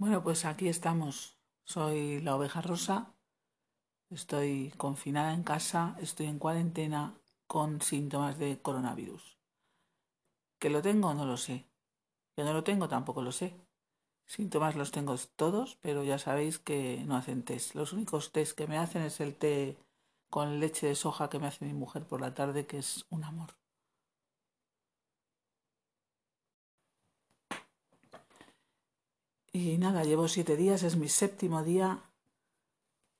Bueno, pues aquí estamos. Soy la oveja rosa. Estoy confinada en casa, estoy en cuarentena con síntomas de coronavirus. ¿Que lo tengo? No lo sé. ¿Que no lo tengo? Tampoco lo sé. Síntomas los tengo todos, pero ya sabéis que no hacen test. Los únicos test que me hacen es el té con leche de soja que me hace mi mujer por la tarde, que es un amor. Y nada, llevo siete días, es mi séptimo día.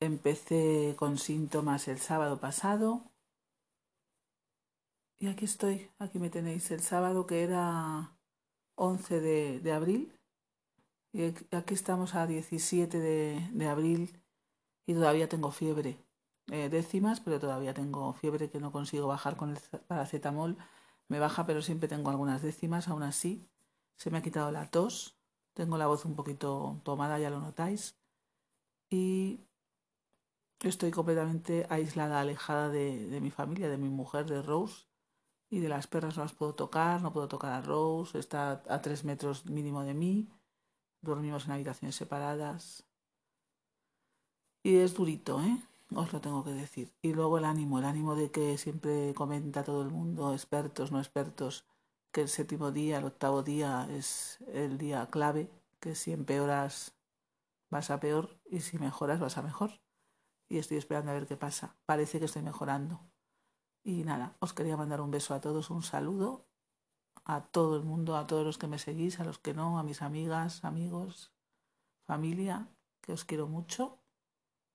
Empecé con síntomas el sábado pasado. Y aquí estoy, aquí me tenéis el sábado que era 11 de, abril. Y aquí estamos a 17 de, abril y todavía tengo fiebre. Eh, décimas, pero todavía tengo fiebre que no consigo bajar con el paracetamol. Me baja, pero siempre tengo algunas décimas, aún así. Se me ha quitado la tos, tengo la voz un poquito tomada, ya lo notáis. Y estoy completamente aislada, alejada de, mi familia, de mi mujer, de Rose. Y de las perras no las puedo tocar, no puedo tocar a Rose, está a tres metros mínimo de mí. Dormimos en habitaciones separadas. Y es durito, ¿eh? Os lo tengo que decir. Y luego el ánimo, el ánimo de que siempre comenta todo el mundo, expertos, no expertos, que el séptimo día, el octavo día es el día clave, que si empeoras vas a peor y si mejoras vas a mejor. Y estoy esperando a ver qué pasa. Parece que estoy mejorando. Y nada, os quería mandar un beso a todos, un saludo a todo el mundo, a todos los que me seguís, a los que no, a mis amigas, amigos, familia, que os quiero mucho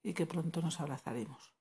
y que pronto nos abrazaremos.